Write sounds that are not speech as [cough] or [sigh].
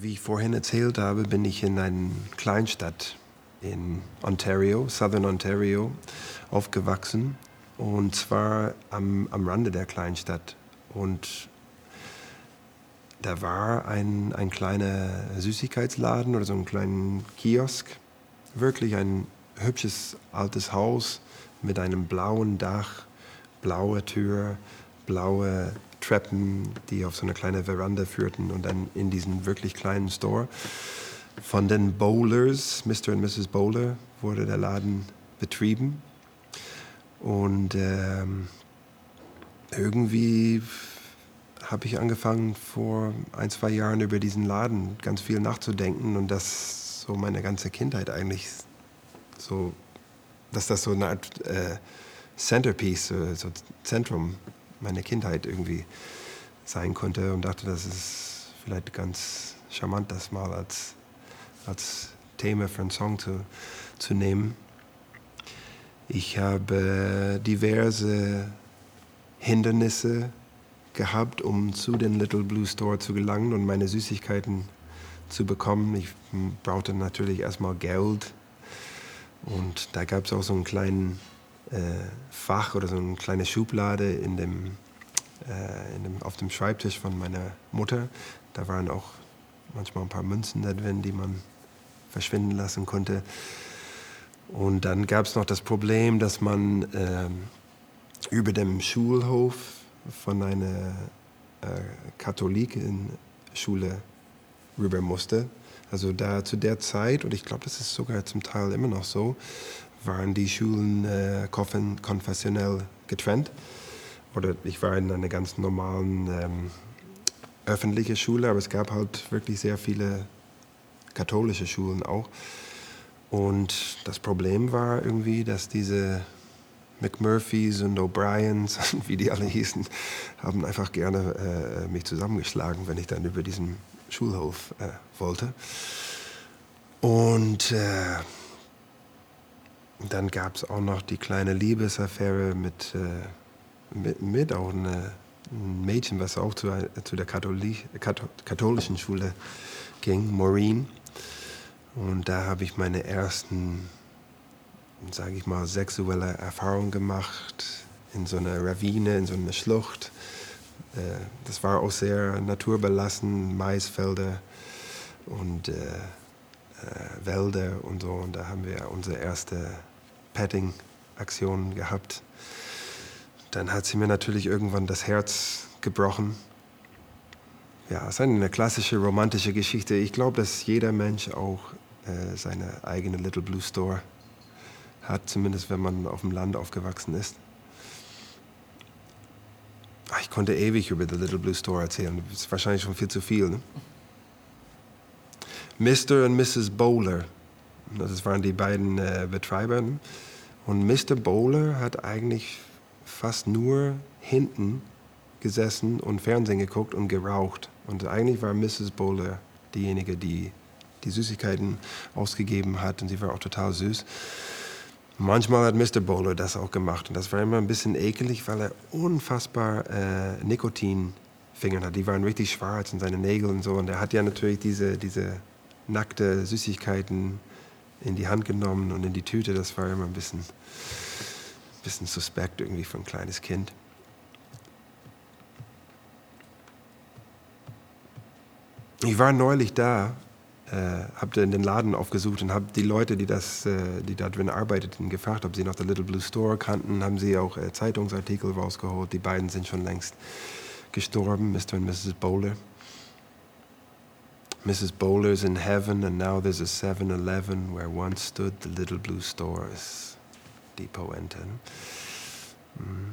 Wie ich vorhin erzählt habe, bin ich in einer Kleinstadt in Ontario, Southern Ontario, aufgewachsen. Und zwar am, am Rande der Kleinstadt. Und da war ein, ein kleiner Süßigkeitsladen oder so ein kleiner Kiosk. Wirklich ein hübsches altes Haus mit einem blauen Dach, blaue Tür, blaue Treppen, die auf so eine kleine Veranda führten und dann in diesen wirklich kleinen Store. Von den Bowlers, Mr. und Mrs. Bowler, wurde der Laden betrieben. Und ähm, irgendwie habe ich angefangen, vor ein, zwei Jahren über diesen Laden ganz viel nachzudenken und das so meine ganze Kindheit eigentlich so, dass das so eine Art äh, Centerpiece, so, so Zentrum meiner Kindheit irgendwie sein konnte und dachte, das ist vielleicht ganz charmant, das mal als, als Thema für einen Song zu, zu nehmen. Ich habe diverse Hindernisse gehabt, um zu den Little Blue Store zu gelangen und meine Süßigkeiten zu bekommen. Ich brauchte natürlich erstmal Geld und da gab es auch so einen kleinen äh, Fach oder so eine kleine Schublade in dem, äh, in dem, auf dem Schreibtisch von meiner Mutter. Da waren auch manchmal ein paar Münzen da drin, die man verschwinden lassen konnte. Und dann gab es noch das Problem, dass man äh, über dem Schulhof von einer äh, Katholikenschule rüber musste. Also da zu der Zeit, und ich glaube, das ist sogar zum Teil immer noch so, waren die Schulen äh, konfessionell getrennt. Oder ich war in einer ganz normalen ähm, öffentlichen Schule, aber es gab halt wirklich sehr viele katholische Schulen auch. Und das Problem war irgendwie, dass diese McMurphys und O'Briens, [laughs] wie die alle hießen, haben einfach gerne äh, mich zusammengeschlagen, wenn ich dann über diesen Schulhof äh, wollte. Und äh, dann gab es auch noch die kleine Liebesaffäre mit, äh, mit, mit, auch eine, ein Mädchen, was auch zu, zu der Katholik, katholischen Schule ging, Maureen. Und da habe ich meine ersten, sage ich mal, sexuelle Erfahrungen gemacht in so einer Ravine, in so einer Schlucht. Äh, das war auch sehr naturbelassen, Maisfelder und äh, Wälder und so. Und da haben wir unsere erste Petting-Aktion gehabt. Dann hat sie mir natürlich irgendwann das Herz gebrochen. Ja, es ist eine klassische romantische Geschichte. Ich glaube, dass jeder Mensch auch äh, seine eigene Little Blue Store hat, zumindest wenn man auf dem Land aufgewachsen ist. Ach, ich konnte ewig über The Little Blue Store erzählen. Das ist wahrscheinlich schon viel zu viel. Ne? Mr. und Mrs. Bowler. Das waren die beiden äh, Betreiber. Und Mr. Bowler hat eigentlich fast nur hinten gesessen und Fernsehen geguckt und geraucht. Und eigentlich war Mrs. Bowler diejenige, die die Süßigkeiten ausgegeben hat. Und sie war auch total süß. Manchmal hat Mr. Bowler das auch gemacht. Und das war immer ein bisschen ekelig, weil er unfassbar äh, Nikotinfingern hat. Die waren richtig schwarz und seine Nägel und so. Und er hat ja natürlich diese, diese nackte Süßigkeiten in die Hand genommen und in die Tüte. Das war immer ein bisschen, bisschen suspekt irgendwie für ein kleines Kind. Ich war neulich da, äh, habe in den Laden aufgesucht und habe die Leute, die, das, äh, die da drin arbeiteten, gefragt, ob sie noch den Little Blue Store kannten. Haben sie auch äh, Zeitungsartikel rausgeholt. Die beiden sind schon längst gestorben, Mr. und Mrs. Bowler. Mrs. Bowler's in heaven, and now there's a 7 Eleven where once stood the little blue stores. Depot Enten. Mm.